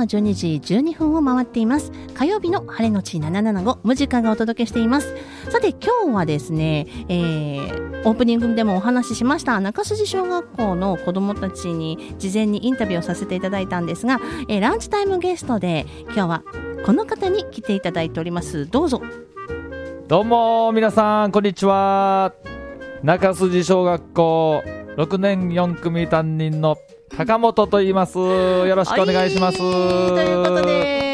は12時12分を回っています。火曜日の晴れのち775、ムジカがお届けしています。さて今日はですね、えー、オープニングでもお話ししました中筋小学校の子供たちに事前にインタビューをさせていただいたんですが、えーランチタイムゲストで今日はこの方に来ていただいております。どうぞ。どうも皆さんこんにちは中筋小学校6年4組担任の高本と言います。よろしくお願いします、はいということで、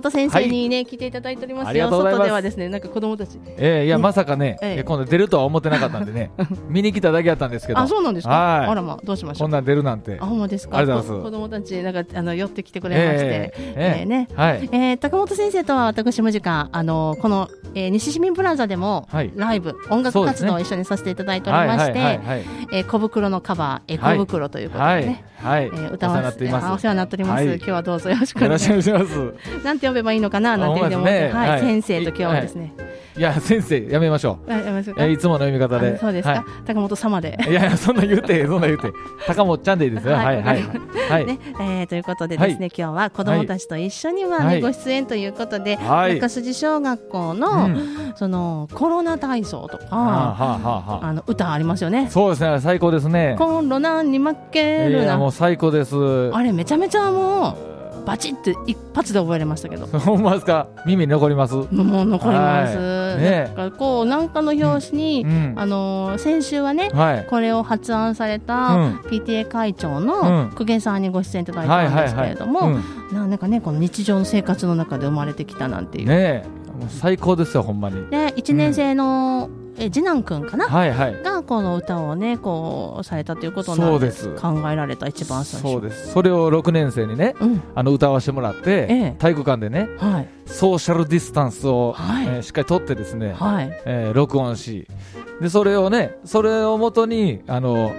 本先生にね、来ていただいておりますよ。外ではですね、なんか子供たち。ええいや、ねまさかね、ええ。え今度出るとは思ってなかったんでね 見に来ただけやったんですけど。あ、そうなんですか？はい。あらま、どうしましょう。んこなん出るなんて。あ、ほんまですか？ありがとうございます。こ子供たち、なんか、あの、寄ってきてくれまして。ええね。はい。えー高本先生とは私も時間、あのこの、えー西市民プラザでも、はい。ライブ、音楽活動を一緒にさせていただいておりまして、えー小袋のカバー、えー小袋ということでね、はい、はい。えー歌わせてお世話になっております、はい。今日はどうぞよろしくお願いします。なんて呼べばいいのかななんて思って、はい、はい。先生と今日はですね、いや先生やめましょう。あやめましょういつもの読み方で。あそうですか、は高本様で。い、いやいやそんな言うてそんな言うて。高本ちゃんでいいですよ。ははいいはい。はい、ねえーということでですね、はい。今日は子どもたちと一緒には、ねはい。ご出演ということで、はい。中筋小学校の,、うん。そのコロナ体操とか、はあはあはあはあ。あの歌ありますよね。そうですね最高ですね。コロナに負けいるな、やもう最高です。あれめちゃめちゃもうバチって一発で覚えれましたけど。ほんまですか？耳に残ります？もう残ります。なんかこうなんかの表紙に、うん。あのー先週はね、はい。これを発案されたうん。PTA 会長うのん。公家さんにご出演いただいはいたんですけれども、うん。なんかねこの日常の生活の中で生まれてきたなんていう。ね最高ですよほんまに。で1年生の、え次男くんかな、はいはい。がこの歌をねこうされたということなでそうんです。考えられた一番最初。そうです。それを6年生にねうん。あの歌わせてもらって、ええ。体育館でねはい。ソーシャルディスタンスを、はい。えーしっかりとってですね、はい。えー録音しでそれをねそれをもとにあの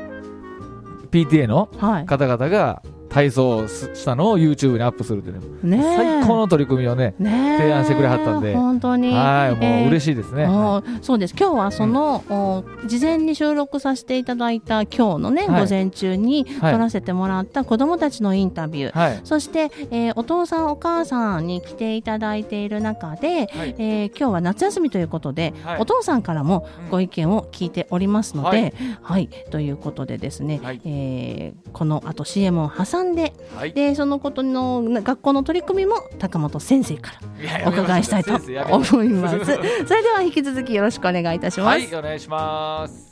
PTA のはい。方々が体操したのを YouTube にアップするっていうね。最高の取り組みをねねえ。提案してくれはったんで。本当に。はいもう嬉いしいですね、あーそうです。今日はその、お事前に収録させていただいた今日のね、はい。午前中にはい。撮らせてもらった子どもたちのインタビュー、はい。そして、えーお父さんお母さんに来ていただいている中で、はい。えー今日は夏休みということで、はい。お父さんからもうん。ご意見を聞いておりますので、はい。はい、ということでですね、はい。えーこの後 CM を挟んで、はい。でそのことの学校の取り組みも高本先生からお伺いしたいと思います。それでは引き続きよろしくお願いいたします。はいお願いします。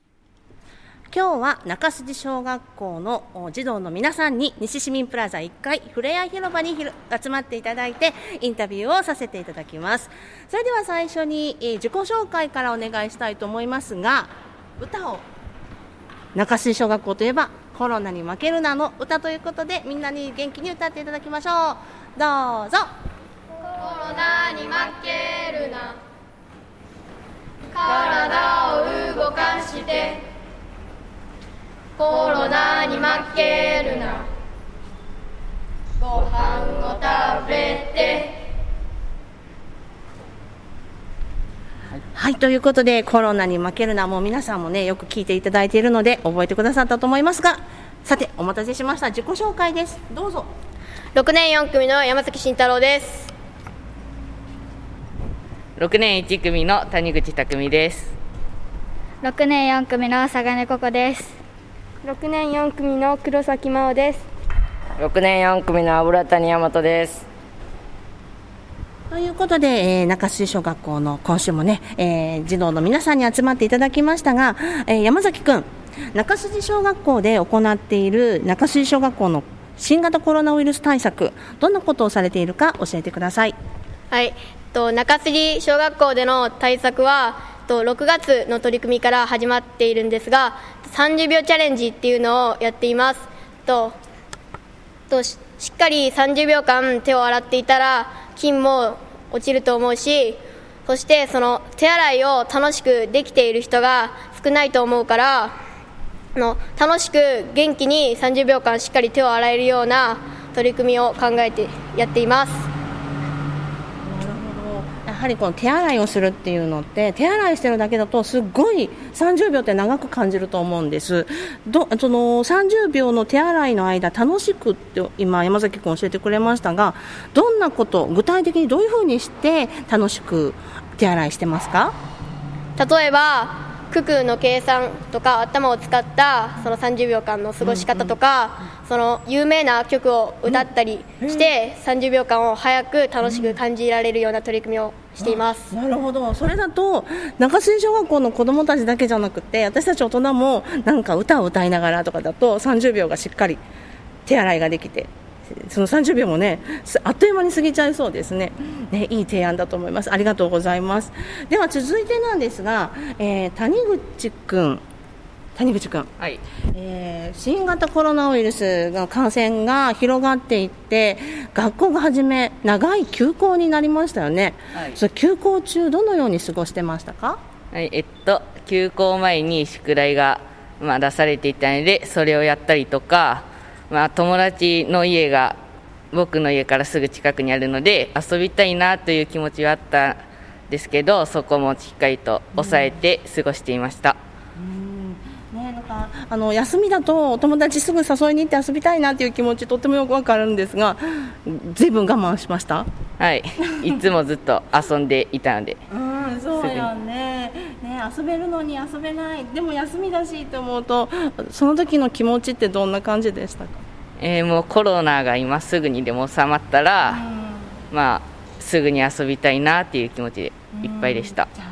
今日は中筋小学校のお児童の皆さんに西市民プラザ1階ふれあい広場に集まっていただいてインタビューをさせていただきます。それでは最初に、えー自己紹介からお願いしたいと思いますが歌を中筋小学校といえばコロナに負けるなの歌ということでみんなに元気に歌っていただきましょう。どうぞ。コロナに負けるな。体を動かして。コロナに負けるな。ご飯を食べて。はい、ということで、コロナに負けるな、もう皆さんもね、よく聞いていただいているので、覚えてくださったと思いますが、さて、お待たせしました。自己紹介です。どうぞ。6年4組の山崎慎太郎です6年1組の谷口匠です6年4組の佐賀根ここです6年4組の黒崎真央です6年4組の油谷大和ですということで、えー中洲小学校の今週もね、えー児童の皆さんに集まっていただきましたが、えー山崎くん、中洲小学校で行っている中洲小学校の新型コロナウイルス対策、どんなことをされているか教えてください。はい、と中杉小学校での対策はと6月の取り組みから始まっているんですが30秒チャレンジっていうのをやっていますととししっかり30秒間手を洗っていたら菌も落ちると思うしそしてその手洗いを楽しくできている人が少ないと思うからの楽しく元気に30秒間しっかり手を洗えるような取り組みを考えてやっています。はりこの手洗いをするっていうのって手洗いしてるだけだとすっごい30秒って長く感じると思うんです。どその30秒の手洗いの間楽しくって今山崎君教えてくれましたがどんなこと具体的にどういうふうにして楽しく手洗いしてますか？例えば九九の計算とか頭を使ったその30秒間の過ごし方とか、その有名な曲を歌ったりして30秒間を早く楽しく感じられるような取り組みをしています。なるほど。それだと中水小学校の子どもたちだけじゃなくて私たち大人もなんか歌を歌いながらとかだと30秒がしっかり手洗いができてその30秒もねあっという間に過ぎちゃいそうですね。ねいい提案だと思います。ありがとうございます。では続いてなんですが、えー谷口くん。谷口くんはい。えー新型コロナウイルスの感染が広がっていって学校が始め長い休校になりましたよね、はいそれ休校中どのように過ごしてましたか？はい、えっと、休校前に宿題が、まあ、出されていたので、それをやったりとか、まあ、友達の家が僕の家からすぐ近くにあるので、遊びたいなという気持ちはあったんですけど、そこもしっかりと抑えて過ごしていました。ね、なんかあの休みだとお友達すぐ誘いに行って遊びたいなっていう気持ちとってもよくわかるんですがずいぶん我慢しました？はい、いつもずっと遊んでいたので、うんそうよね。ね遊べるのに遊べない。でも休みだしと思うとその時の気持ちってどんな感じでしたか？えーもうコロナが今すぐにでも収まったら、まあ、すぐに遊びたいなっていう気持ちでいっぱいでした。じゃあし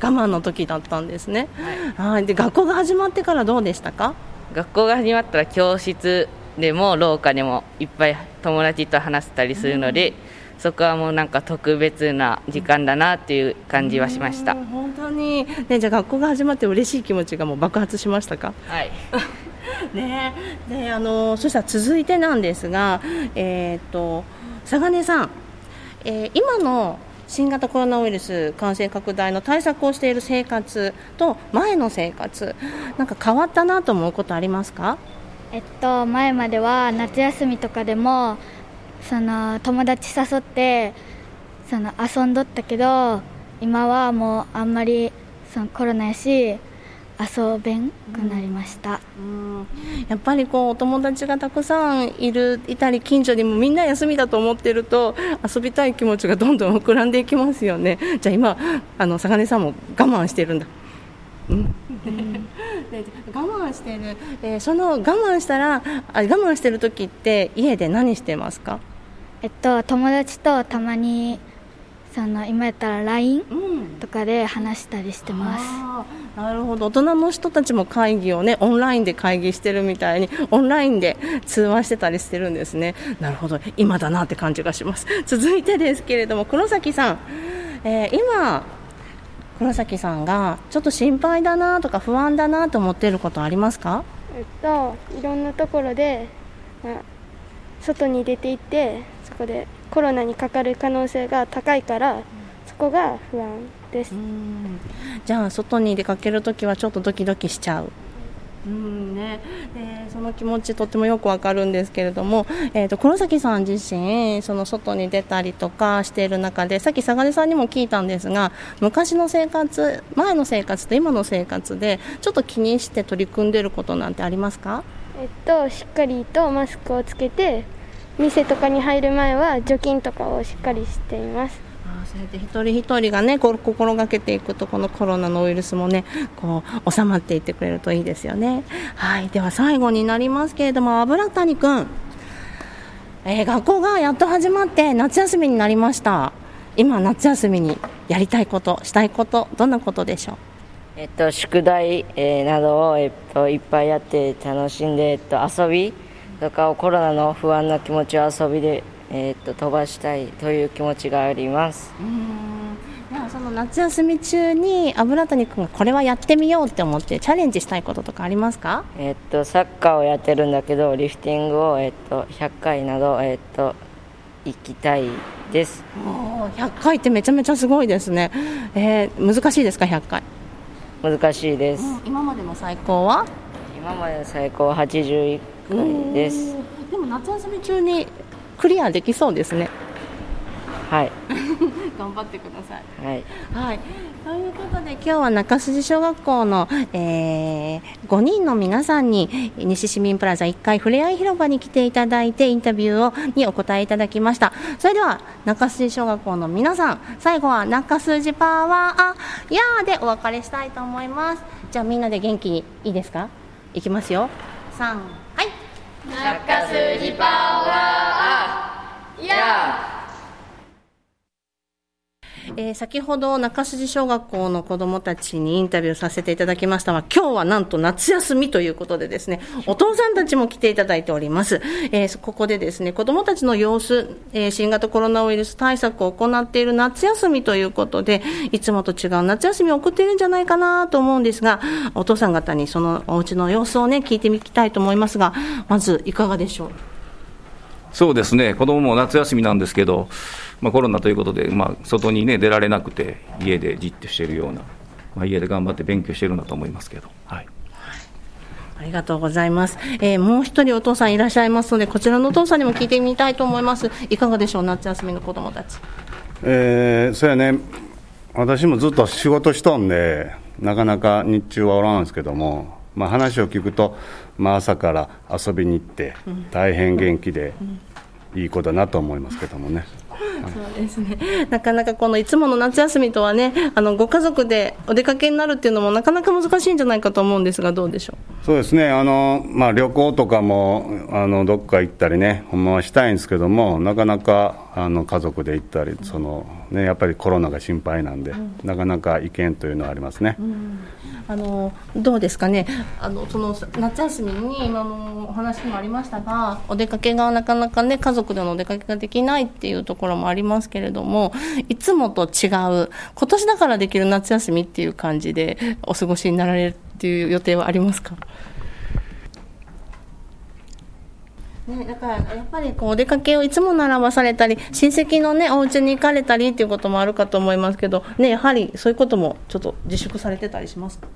我慢の時だったんですね、はい、で学校が始まってからどうでしたか？学校が始まったら教室でも廊下でもいっぱい友達と話せたりするので、そこはもうなんか特別な時間だなっていう感じはしました、うん本当に、ね、じゃあ学校が始まって嬉しい気持ちがもう爆発しましたか？はい。ね。であのそしたら続いてなんですが、えー、と佐賀根さん、えー今の新型コロナウイルス感染拡大の対策をしている生活と前の生活なんか変わったなと思うことありますか？えっと前までは夏休みとかでもその友達誘ってその遊んどったけど今はもうあんまりそのコロナやし遊べんくなりました、うん。やっぱりこうお友達がたくさんいるいたり近所にもみんな休みだと思ってると遊びたい気持ちがどんどん膨らんでいきますよね。じゃあ今あの坂根さんも我慢してるんだ。うん。で我慢してる、えーその我慢したらあ我慢してる時って家で何してますかえっと友達とたまにその今やったら LINE うん。とかで話したりしてます。あーなるほど。大人の人たちも会議をねオンラインで会議してるみたいにオンラインで通話してたりしてるんですね。なるほど。今だなって感じがします。続いてですけれども黒崎さん、えー今黒崎さんがちょっと心配だなとか不安だなと思っていることありますか？えっと、いろんなところで、まあ外に出て行ってそこでコロナにかかる可能性が高いからそこが不安です、じゃあ外に出かけるときはちょっとドキドキしちゃう。うんね、でその気持ちとってもよくわかるんですけれども、えー、と黒崎さん自身その外に出たりとかしている中でさっき佐賀根さんにも聞いたんですが昔の生活前の生活と今の生活でちょっと気にして取り組んでいることなんてありますか？えっと、しっかりとマスクをつけて店とかに入る前は除菌とかをしっかりしています。あーそうやって一人一人がね心がけていくとこのコロナのウイルスもねこう収まっていってくれるといいですよね。はい。では最後になりますけれども油谷くん、えー学校がやっと始まって夏休みになりました。今夏休みにやりたいことしたいことどんなことでしょう？えっと、宿題、えーなどを、えっと、いっぱいやって楽しんで、えっと、遊びとかをコロナの不安な気持ちを遊びで、えっと、飛ばしたいという気持ちがあります。ではその夏休み中に油谷くんがこれはやってみようって思ってチャレンジしたいこととかありますか？えっと、サッカーをやってるんだけどリフティングを、えっと、100回など、えっと、行きたいです。おー100回ってめちゃめちゃすごいですね、えー難しいですか100回？難しいです、今までの最高は？今までの最高は81回ですでも夏休み中にクリアできそうですね。はい。頑張ってください。はい。はい、ということで今日は中筋小学校の、えー、5人の皆さんに西市民プラザ1階ふれあい広場に来ていただいてインタビューをにお答えいただきました。それでは中筋小学校の皆さん最後は中筋パワーやーでお別れしたいと思います。じゃあみんなで元気にいいですか？いきますよ。3はいえー先ほど中筋小学校の子どもたちにインタビューさせていただきましたが今日はなんと夏休みということでですねお父さんたちも来ていただいております、えーここでですね子どもたちの様子、えー新型コロナウイルス対策を行っている夏休みということでいつもと違う夏休みを送っているんじゃないかなと思うんですがお父さん方にそのお家の様子をね聞いてみたいと思いますがまずいかがでしょう？そうですね、子供も夏休みなんですけど、まあ、コロナということで、まあ、外に、ね、出られなくて、家でじっとしているような、まあ、家で頑張って勉強してるんだと思いますけど、はい、ありがとうございます。えーもう一人お父さんいらっしゃいますので、こちらのお父さんにも聞いてみたいと思います。いかがでしょう、夏休みの子供たち。えー、そうやね、私もずっと仕事しとんで、なかなか日中はおらんですけども、まあ、話を聞くと、まあ、朝から遊びに行って、大変元気で、いい子だなと思いますけどもね。そうですね。なかなかこのいつもの夏休みとはね、あのご家族でお出かけになるっていうのもなかなか難しいんじゃないかと思うんですが、どうでしょう？そうですね、あのまあ、旅行とかもあのどっか行ったりね、ほんまはしたいんですけども、なかなかあの家族で行ったり、そのね、やっぱりコロナが心配なんで、なかなか行けんというのはありますね。う。あのどうですかね。あのその夏休みに今のお話にもありましたが、お出かけがなかなかね家族でのお出かけができないっていうところもありますけれども、いつもと違う今年だからできる夏休みっていう感じでお過ごしになられるっていう予定はありますか？ね、だからやっぱりこうお出かけをいつも並ばされたり親戚のねお家に行かれたりっていうこともあるかと思いますけど、ね、やはりそういうこともちょっと自粛されてたりしますか？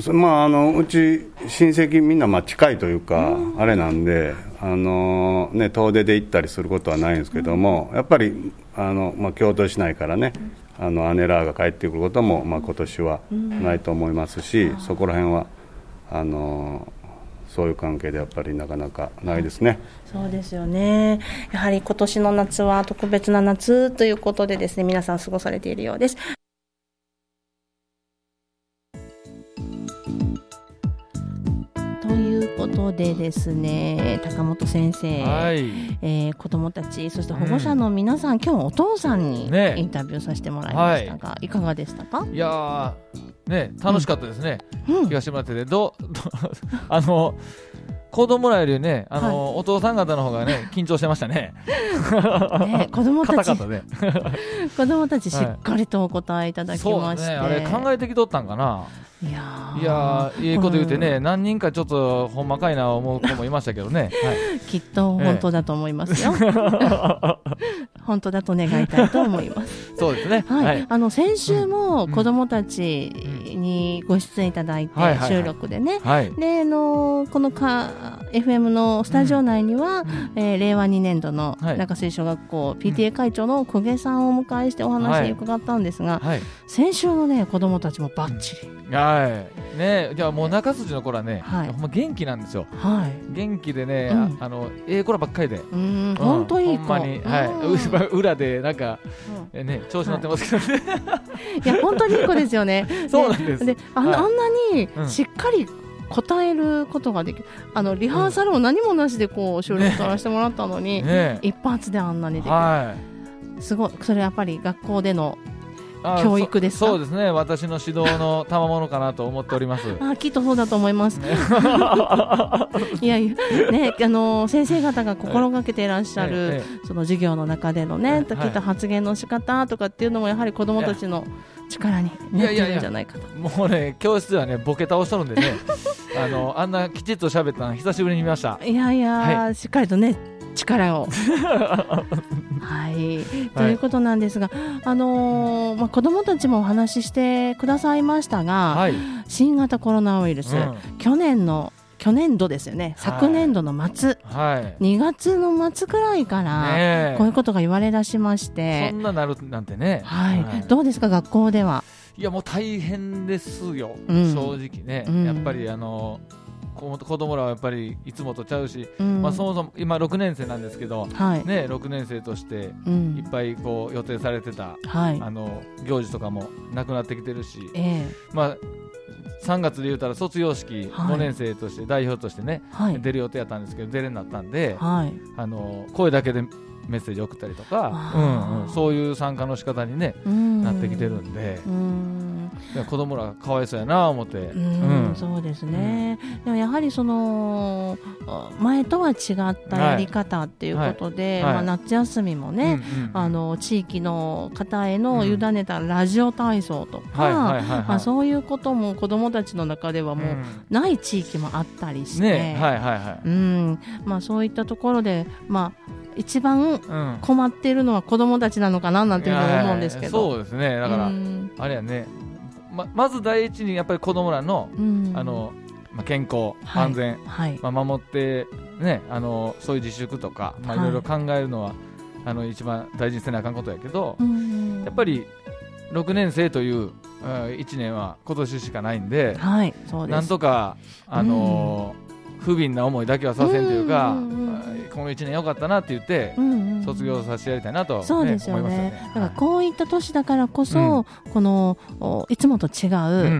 そまあ、あのうち、親戚みんなまあ近いというか、あれなんで、あのね、遠出で行ったりすることはないんですけども、やっぱりあの、まあ、京都市内からね、あの姉らが帰ってくることも、まあ今年はないと思いますし、そこら辺はあのそういう関係でやっぱりなかなかないですね。そうですよねやはり今年の夏は特別な夏ということでですね皆さん過ごされているようです。ことでですね高本先生、はい。えー子どもたちそして保護者の皆さん、今日お父さんにね。インタビューさせてもらいましたが、い、かがでしたか、いやー、ね、楽しかったですね。うん。聞かせてもらってて、どう、どうあの、子供らよりね、あの、お父さん方の方がね、緊張してましたね。ね、子どもたちね。子どもたちしっかりとお答えいただきまして、ね、あれ考えてきとったんかな。いやーいやー、いいこと言うてね、何人かちょっとほんまかいな思う子もいましたけどね。はい。きっと本当だと思いますよ。本当だと願いたいと思います。そうですね。はい、あの先週も子どもたちにご出演いただいて、収録でね。はい。で、あのこのか FM のスタジオ内には、えー令和2年度のはい。中水小学校 PTA 会長の小毛さんをお迎えしてお話を伺ったんですが、はい。先週のね子どもたちもバッチリ、はい。ねじゃあもう中筋の頃はね、はい。ほんま元気なんですよ。はい、元気でね、うん。ああの、ええ子らばっかりで。うーんうん。本当いい子、ほんまに、はい、うん。裏でなんか、えね、調子乗ってますけどね、い。や本当にいい子ですよね。そうなんです。であ,、んなにうん。しっかり答えることができる、あのリハーサルも何もなしでこう収録取らせてもらったのに、ね一発であんなにできる、はい。すごい。それやっぱり学校でのあ教育ですか？そそうですね。私の指導の 賜物かなと思っております。あきっとそうだと思います。いやいや、ね、あの先生方が心がけていらっしゃる、えその授業の中でのね、はい。きっと発言の仕方とかっていうのもやはり子どもたちの力になっているんじゃないかと。もうね教室ではねボケ倒しとるんでね。あのあんなきちっと喋ったの久しぶりに見ました。いやいや、はしっかりとね力を。はい、ということなんですが、あのーまあ、子どもたちもお話ししてくださいましたが、はい、新型コロナウイルス、うん。去年の去年度ですよね、昨年度の末、はい。2月の末くらいから、こういうことが言われ出しまして。そん、ななるなんてね。はい、どうですか、学校では？いやもう大変ですよ、うん。正直ね、うん。やっぱりあの子子供らはやっぱりいつもとちゃうし、うん。まあ、そもそも今6年生なんですけど、はい。ね、6年生としてうん。いっぱいこう予定されてた、はい。あの行事とかもなくなってきてるし、え。まあ、3月で言うたら卒業式、はい5年生として代表としてね、はい出る予定やったんですけど出れになったんで、はい。あの声だけでメッセージ送ったりとか、うんうん、そういう参加の仕方に、ね、うん。なってきてるんで。子供らかわいそうやな思って、うんそうですね、でもやはりそのあ前とは違ったやり方っていうことで、はい。はい。まあ、夏休みもね、うんうんあの地域の方への委ねたラジオ体操とか、そういうことも子どもたちの中ではもうない地域もあったりして、ねはいはいはい。うん。まあ、そういったところで、まあ、一番うん。困っているのは子どもたちなのかななんていうふうに思うんですけど。そうですね。だから、うん。あれやね。ままず第一にやっぱり子供らの,、うん。あのまあ、健康、はい。安全、はい。まあ、守って、ね、あのそういう自粛とか、まあ、い。はいろいろ考えるのは、あの一番大事にせなあかんことやけど、うん。やっぱり6年生という、1年は今年しかないんで、はいそうです。なんとか、あのー不憫な思いだけはさせんというか、うんうんうんこの1年良かったなって言って、うんうん卒業させてやりたいなと、ねそうですよね。ね。だからこういった年だからこそ、このおいつもと違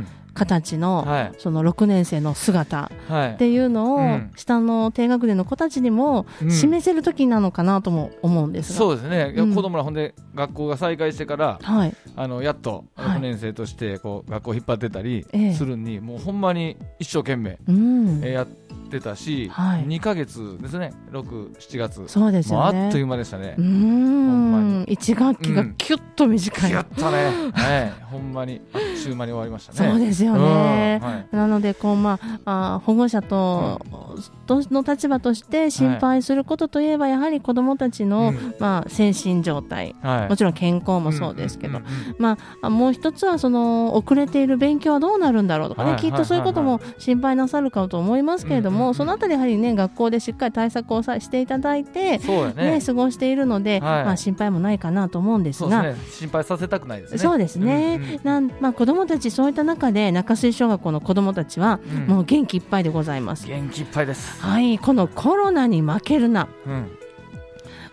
う形の、はい。その6年生の姿はい。っていうのを、うん。下の低学年の子たちにもうん。示せる時なのかなとも思うんですが、そうですね、子供らほんで学校が再開してから、はい。あのやっとはい。6年生としてこう学校引っ張ってたりええ。するに、もうほんまに一生懸命、うん。えーやってたし、はい。2か月ですね、6、7月、そうですよね。あっという間でしたね。うーん。1学期がキュッと短い、やったね、はい、ほんまにあっちゅう間に終わりましたね。そうですよね、うん。はい。なのでこう、まあ、あ保護者と、との立場として心配することといえば、やはり子どもたちの、うん。まあ、精神状態、はい。もちろん健康もそうですけど、まあ、もう一つはその遅れている勉強はどうなるんだろうとかね、はいきっとそういうことも心配なさるかと思いますけれども、そのあたりやはりね学校でしっかり対策をさしていただいて、ね。過ごしているので、はい。まあ、心配もないかなと思うんですが。心配させたくないですね。そうですね、なんまあ、子どもたち、そういった中で中水小学校の子どもたちは、うん。もう元気いっぱいでございます。元気いっぱいです。はい、このコロナに負けるな、うん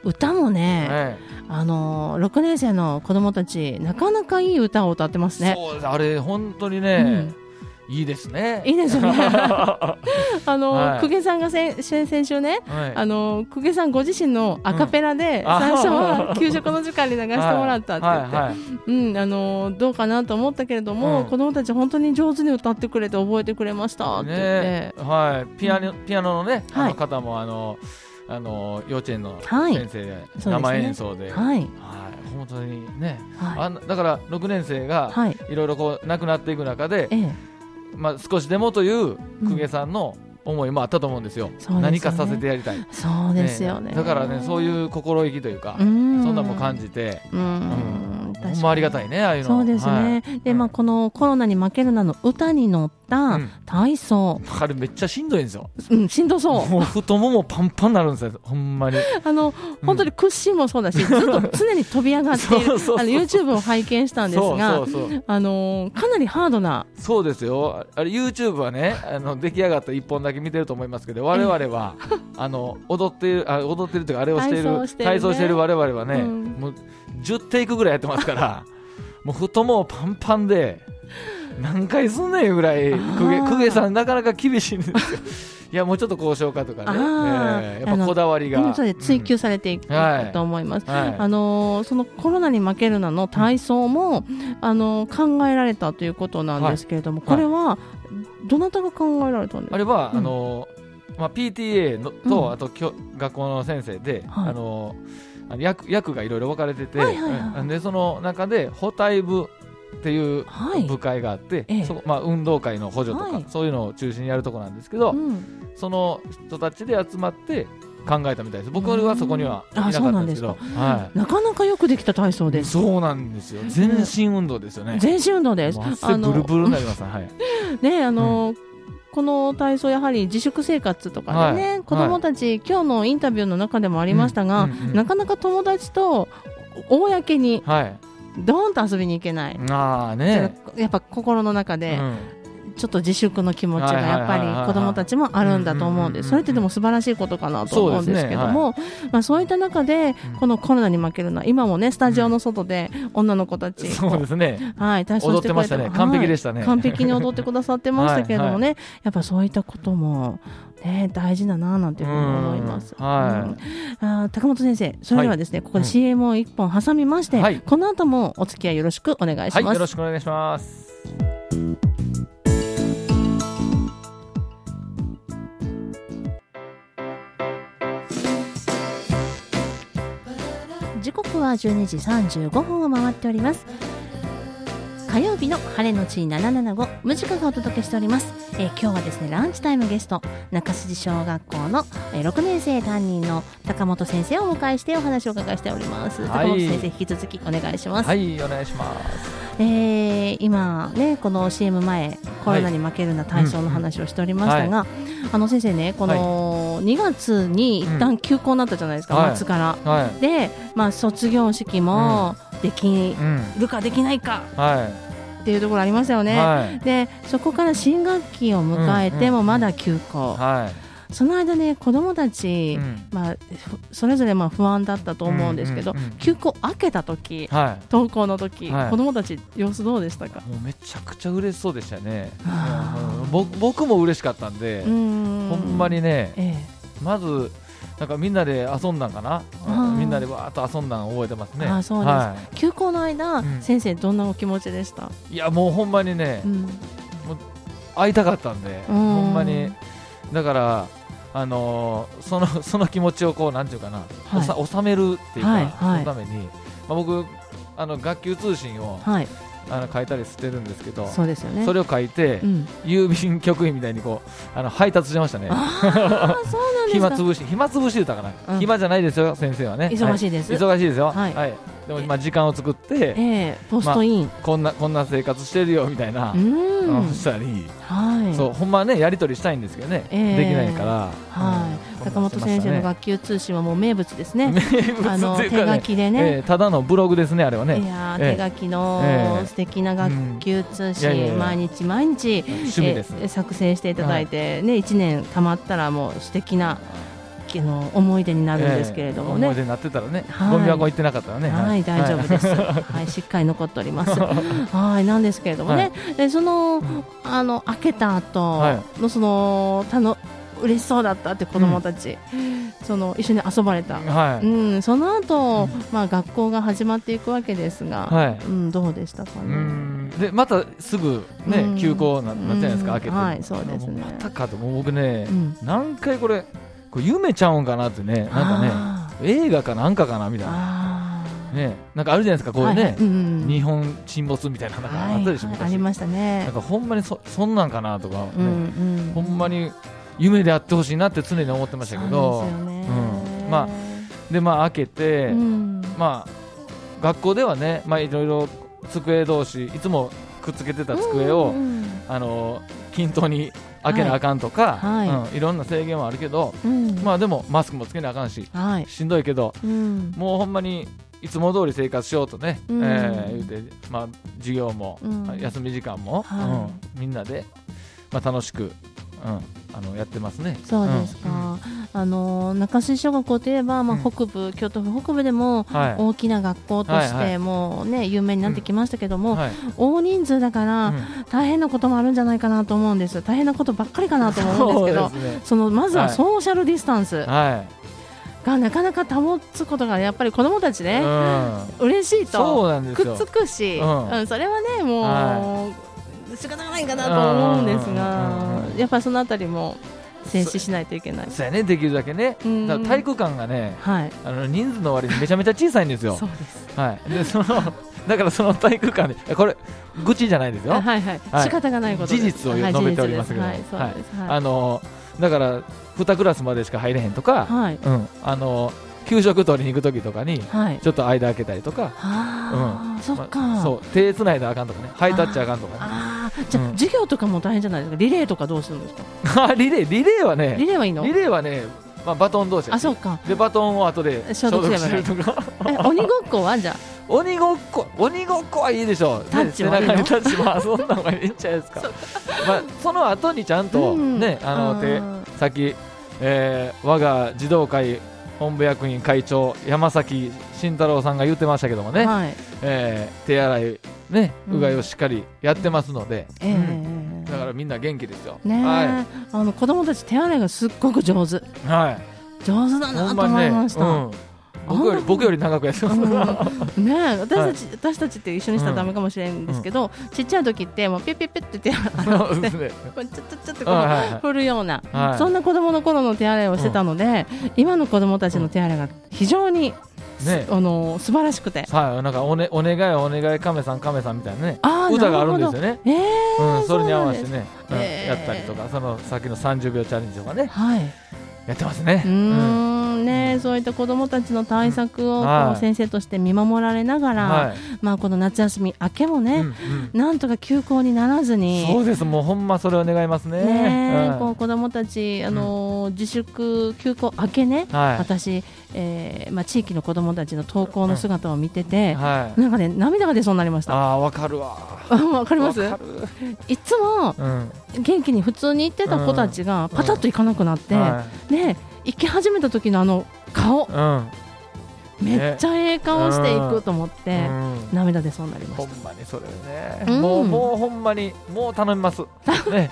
歌もね、はいあのー、6年生の子どもたち、なかなかいい歌を歌ってますね。そうですあれ、本当にね、いいですね。いいですよね。あの、はい。久下さんが先先先週ね、はい。あの久下さんご自身のアカペラで、うん。あ最初は給食の時間に流してもらったって言って、はい。はい。うんあのどうかなと思ったけれども、うん。子供たち本当に上手に歌ってくれて覚えてくれましたって言って、ねはい、ピアノ、ピアノのね、あはい。の方も、あの、あの幼稚園のはい。先生で、生演奏で、はい。本当にね、はい。あんだから6年生がはい。いろいろこう亡くなっていく中で、ええまあ、少しでもという公家さんの思いもあったと思うんですよ、ね。何かさせてやりたい。そうですよね。だからね、そういう心意気というか、うそんんなんも感じて、うん。うん。ほんまありがたいね、ああいうの。そうですね、はい。でまあ、このコロナに負けるなの歌に乗った体操、あれめっちゃしんどいんですよ。うん、しんどそう。もう太ももパンパンになるんですよ、ほんまに。あの、本当に屈伸もそうだし、ずっと常に飛び上がっている、そうそうそう。あの YouTube を拝見したんですが、そうそうそう。あのかなりハードな、そうですよ。あれ YouTube はね、あの出来上がった一本だけ見てると思いますけど、我々はあの踊っているあ踊ってるというかあれをしている体操している我々はね、うん。もう10テイクぐらいやってますから、もう太ももパンパンで何回すんねんいうぐらい公家公家さんなかなか厳しいんですよ。いやもうちょっと交渉化とかね、えーやっぱこだわりが、追求されていくはいと思います。はい。あのーそのコロナに負けるなの体操も、あのー考えられたということなんですけれども、はい。これはどなたが考えられたんですか？あれは、うん。あのまあ、PTA のと、うん。あと学校の先生で、はい。あの役役がいろいろ分かれてて、はいはいはい。うん。でその中で補体部っていうはい。部会があって、ええ。そこまあ、運動会の補助とか、はい。そういうのを中心にやるところなんですけど、うん。その人たちで集まって考えたみたいです。僕はそこにはいなかったんですけど、はなかなかよくできた体操い、です。そうなんですよ全身運動ですよね、全身運動です。もう汗ブルブルになります、はい、ねあのーこの体操やはり自粛生活とかでね、はい。子供たち、今日のインタビューの中でもありましたが、なかなか友達と公にはい。ドーンと遊びに行けない、ああね。やっぱ心の中で、うんちょっと自粛の気持ちがやっぱりはいはいはい。はい子供たちもあるんだと思うんですそれってでも素晴らしいことかなと思うんですけどもまあそういった中でうん。このコロナに負けるな今もねスタジオの外で女の子たちそうですね。はい、体操してくれてね完璧でしたね。はい。完璧に踊ってくださってましたけれどもね、やっぱそういったことも、ね、大事だななんていうふうに思います。うんはい。うん。あー高本先生、それではですね、ここで CM を一本挟みまして、はい。この後もお付き合いよろしくお願いします。はい、よろしくお願いします。時刻は12時35分を回っております。火曜日の晴れのち775無時間がお届けしております、えー今日はですねランチタイムゲスト中筋小学校の、えー6年生担任の高本先生をお迎えしてお話をお伺いしております、はい。高本先生引き続きお願いします、はい、お願いします。えー今ねこの CM 前コロナに負けるな体操の話をしておりましたが、あの先生ねこの2月に一旦休校になったじゃないですか、はい末から、はい。で、まあ、卒業式もできうん。るかできないかはっていうところありましたよい。ね。はい。でそこから新学期を迎えてもまだ休校、はい。その間ね子どもたち、うん。まあ、ふそれぞれまあ不安だったと思うんですけど、うんうんうん休校明けた時は登校の時、はい。子どもたち様子どうでしたか？い。もうめちゃくちゃ嬉しそうでしたね。僕僕も嬉しかったんでう、ん。ほんまにね、えまず、なんかみんなで遊んだんかな？みんなでわーっと遊んだん覚えてますね。あーそうです。はえ休校の間、うん。先生どんなお気持ちでした、い。いや、もうほんまにねう、ん。会いたかったんで、うん。ほんまに、だから、あのーその その気持ちをこうなんていうかな、はい。収めるっていうか、はいはい。そのために、まあ、僕あの学級通信をはい。あの書いたりしてるんですけど、そうですよね。それを書いて、うん、郵便局員みたいにこうあの配達してましたね。暇つぶし、暇つぶし言ったかな、うん。暇じゃないですよ、先生はね。忙しいです。は忙しいですよ。はい。はい。でも、まあ、時間を作って、ええポストイン、こんな、こんな生活してるよみたいなう、ん。うんしたり、はい。そう、ほんまはね、やり取りしたいんですけどね、ええ。できないから。はい、うん。高本先生の学級通信はもう名物ですね。名物あの手書きでね。ええただのブログですね、あれはね。いやーええ。手書きのええ。素敵な学級通信、うん。いやいやいや毎日毎日趣味ですえー作成していただいて、ね1年たまったらもう素敵なあの思い出になるんですけれどもね。ええ思い出になってたらね、はい。ゴミ箱行ってなかったらね。はい、大丈夫です。はい、しっかり残っております。はい、なんですけれどもね、でその、あの開けた後はの、その、たの、嬉しそうだったって子供たち、その一緒に遊ばれた。はうい。ん、その後、まあ学校が始まっていくわけですが、はい。うん、どうでしたかうね。ん。でまたすぐね、うん。休校ななったじゃないですか、うん。開けて、はいそうですね。もまたかと、もう。僕ね、うん。何回これ、これ夢ちゃうんかなってね、なんかね、あ映画かなんかかなみたいーな、あね、なんかあるじゃないですか、こうね、はいはい。うん日本沈没みたいな、なんかあったでしょ、昔はいありましたね。なん。かほんまにそそんなんかなとか、ねうんうん。ほんまに夢であってほしいなって常に思ってましたけど、そうん。までまあ開けて、うん。まあ学校ではね、まあいろいろ机同士いつもくっつけてた机を、うんうん。あの均等に開けなあかんとか、はい。うん、いろんな制限はあるけど、うん。まあでもマスクもつけなあかんし、はい。しんどいけど、うん。もうほんまにいつも通り生活しようとね、うん。えー言うて、まあ、授業も、うん。休み時間も、はい。うんみんなで、まあ、楽しく、うん、あのやってますね。そうですか。うん。あの中水小学校といえば、まあうん。北部、京都府北部でもはい。大きな学校としはいはい。てもうね有名になってきましたけども、はい。大人数だから、うん。大変なこともあるんじゃないかなと思うんです。大変なことばっかりかなと思うんですけど。そね。そのまずははい。ソーシャルディスタンスはがなかなか保つことがやっぱり子どもたちい、ね、うん、嬉しいとくっつくし、うん。うんそれはねもう、は仕方がないかなと思うんですうんうんがうんうんやっぱりそのあたりも静止しないといけない。そうやね、できるだけね、うん。だ体育館がね、はい、あの人数の割にめちゃめちゃ小さいんですよ。そ。うです。はい、でそのだからその体育館で、えこれ、愚痴じゃないですよ、はいはい、はい。仕方がないこと事実を述べておりますけど、はい、はい。あのだから2クラスまでしか入れへんとか、はい、うん、あの給食取りに行く時とかにはい。ちょっと間開けたりとか、ああ、そっか、まあそう。手つないだらあかんとかね。ハイタッチあかんとかね。ああじゃあ、うん。授業とかも大変じゃないですか？リレーとかどうするんですか？あリレー。リレーはねリレーはいいの？リレーはね、まあ、バトン同士やあそうか。でバトンを後で消消毒毒するとか。え鬼ごっこはじゃあ？鬼ごっこ鬼ごっこはいいでしょう。タッチ背中にタッチまあそんなのがいいんじゃないですか。まあその後にちゃんとうん。ね、あの手さっき、えー我が児童会本部役員会長山崎慎太郎さんが言ってましたけどもね、はい。えー手洗いねうがいをしっかりやってますので、ええうん。だからみんな元気ですよ。ねえ、はあの子供たち手洗いがすっごく上手。い、はい、上手だなと思いました、うん、僕より僕より長くやってます、うん。ねえ私たち、私たちって一緒にしたらダメかもしれないんですけど、ちっちゃい時ってもうピッピッピッって手洗ってね。ちょちょちょってこうはいはいはい。振るような、はい。そんな子供の頃の手洗いをしてたので、今の子供たちの手洗いが非常に、ね。あの素晴らしくて。はい、なんかお,、ね、お願いお願い亀さん亀さんみたいなね歌があるんですよね。えーうん、それに合わせてね、うんへー。やったりとか、そのさっきの30秒チャレンジとかね、はい。やってますね。うーんね、そういった子どもたちの対策を先生として見守られながら、はいまあ、この夏休み明けもね、うんうんなんとか休校にならずに。そうです、もうほんまそれを願いますね。ねうんこう子どもたち、あのー自粛休校明けね、はい私、えーまあ、地域の子どもたちの登校の姿を見てて、はい。なんかね涙が出そうになりました。ああ、わかるわ。あ わかります？いつもうん。元気に普通に行ってた子たちがパタッと行かなくなって、はね行き始めた時のあの顔。うん。めっちゃええ顔していくと思って、うん。涙出そうになりましほんまにそれね、うん。もうもうほんまにもう頼みます。ね、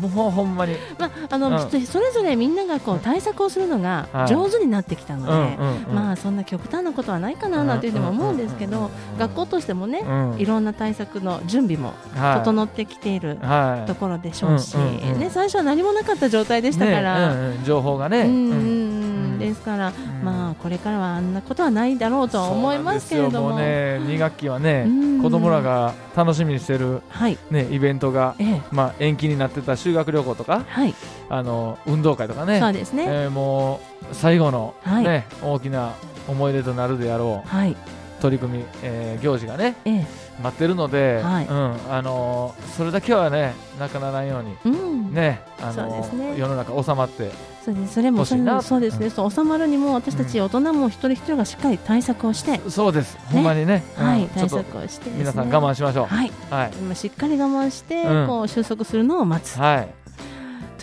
もうほんまに。た、まああのうん。それぞれみんながこう対策をするのがはい。上手になってきたので、うんうんうん。まあそんな極端なことはないかななんていうふうにも思うんですけど、学校としてもね、うん。いろんな対策の準備もはい。整ってきているはい。ところでしょうし、うんうんうんね、最初は何もなかった状態でしたから。ねうんうん。情報がね。うん。うんですから、まあこれからはあんなことはないだろうとは思いますけれども。ね、2学期はねうん、子供らが楽しみにしてる、はい。ね、イベントが、ええ。まあ、延期になってた修学旅行とか、はい。あの運動会とかね、そうですね。えーもう最後の、はい。ね大きな思い出となるであろうはい。取り組み、えー行事がね、ええ待ってるので、はい。うんあのーそれだけはね、なくならないように、うん。ねあのね。世の中収まって、そうですそれもそうですね、そう収まるにも私たち大人も一人一人がしっかり対策をして、そうです、ほんまにね、うん。はい。対策をしてね。皆さん我慢しましょう。はい。はい。今しっかり我慢して、うん。こう収束するのを待つ。はい、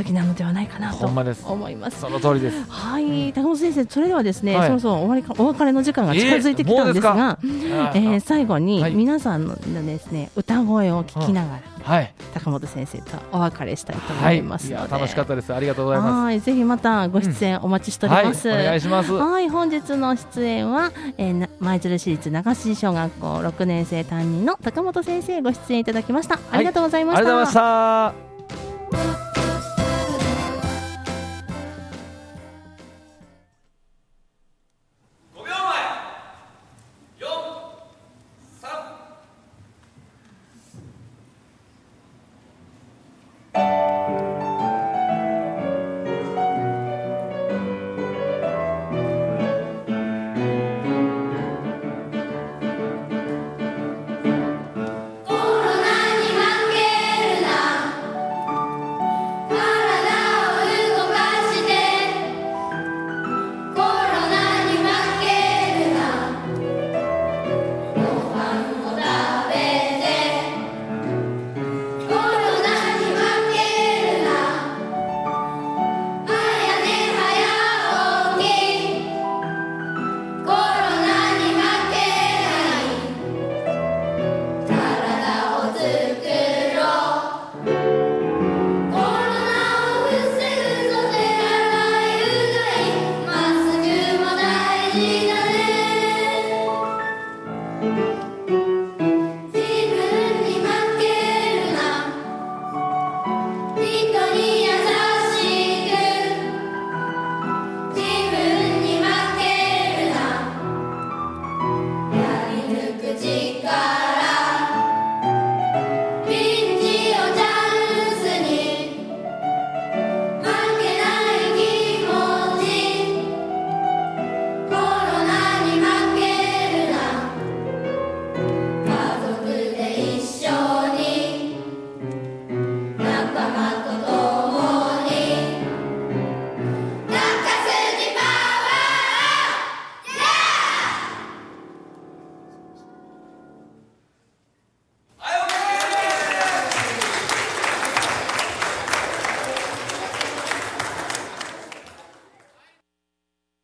時なのではないかなと思います。その通りです。はい、高本先生、それではですね、はいそろそろ終わりかお別れの時間が近づいてきたんですが、ええー最後にはい皆さんのですね、歌声を聞きながら、はい、高本先生とお別れしたいと思はい、ますので、や楽しかったです。ありがとうございます。はい、ぜひまたご出演お待ちしております。はいお願いしますはい、本日の出演は、えー、な舞鶴市立中筋小学校6年生担任の高本先生ご出演いただきました。ありがとうございました。ありがとうございました。